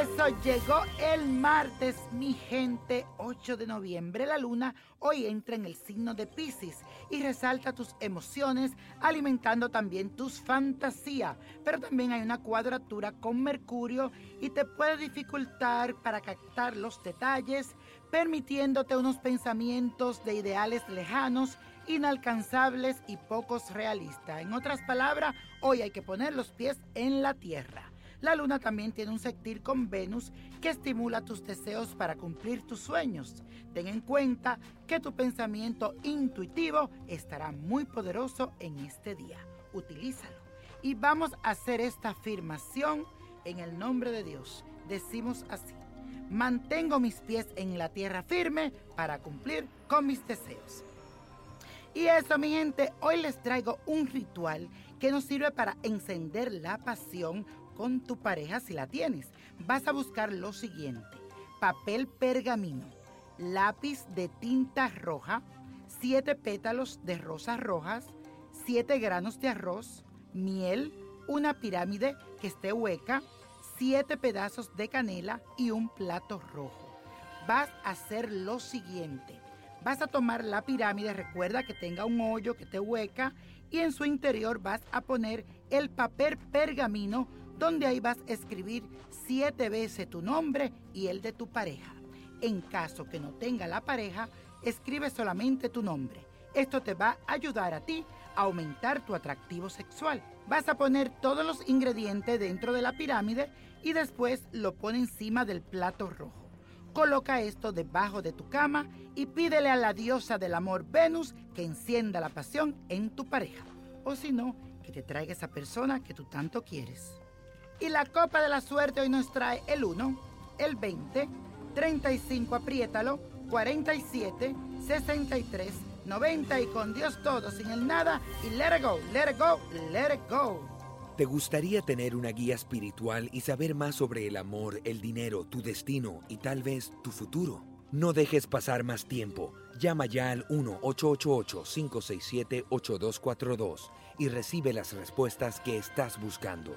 eso llegó el martes, mi gente, 8 de noviembre. La luna hoy entra en el signo de Pisces y resalta tus emociones, alimentando también tus fantasías. Pero también hay una cuadratura con Mercurio y te puede dificultar para captar los detalles, permitiéndote unos pensamientos de ideales lejanos inalcanzables y pocos realistas. En otras palabras, hoy hay que poner los pies en la tierra. La luna también tiene un sextil con Venus que estimula tus deseos para cumplir tus sueños. Ten en cuenta que tu pensamiento intuitivo estará muy poderoso en este día. Utilízalo. Y vamos a hacer esta afirmación en el nombre de Dios. Decimos así. Mantengo mis pies en la tierra firme para cumplir con mis deseos. Y eso, mi gente, hoy les traigo un ritual que nos sirve para encender la pasión con tu pareja si la tienes. Vas a buscar lo siguiente. Papel pergamino, lápiz de tinta roja, siete pétalos de rosas rojas, siete granos de arroz, miel, una pirámide que esté hueca, siete pedazos de canela y un plato rojo. Vas a hacer lo siguiente. Vas a tomar la pirámide, recuerda que tenga un hoyo que te hueca y en su interior vas a poner el papel pergamino donde ahí vas a escribir siete veces tu nombre y el de tu pareja. En caso que no tenga la pareja, escribe solamente tu nombre. Esto te va a ayudar a ti a aumentar tu atractivo sexual. Vas a poner todos los ingredientes dentro de la pirámide y después lo pone encima del plato rojo. Coloca esto debajo de tu cama y pídele a la diosa del amor Venus que encienda la pasión en tu pareja. O si no, que te traiga esa persona que tú tanto quieres. Y la copa de la suerte hoy nos trae el 1, el 20, 35, apriétalo, 47, 63, 90 y con Dios todo, sin el nada y let it go, let it go, let it go. ¿Te gustaría tener una guía espiritual y saber más sobre el amor, el dinero, tu destino y tal vez tu futuro? No dejes pasar más tiempo. Llama ya al 1-888-567-8242 y recibe las respuestas que estás buscando.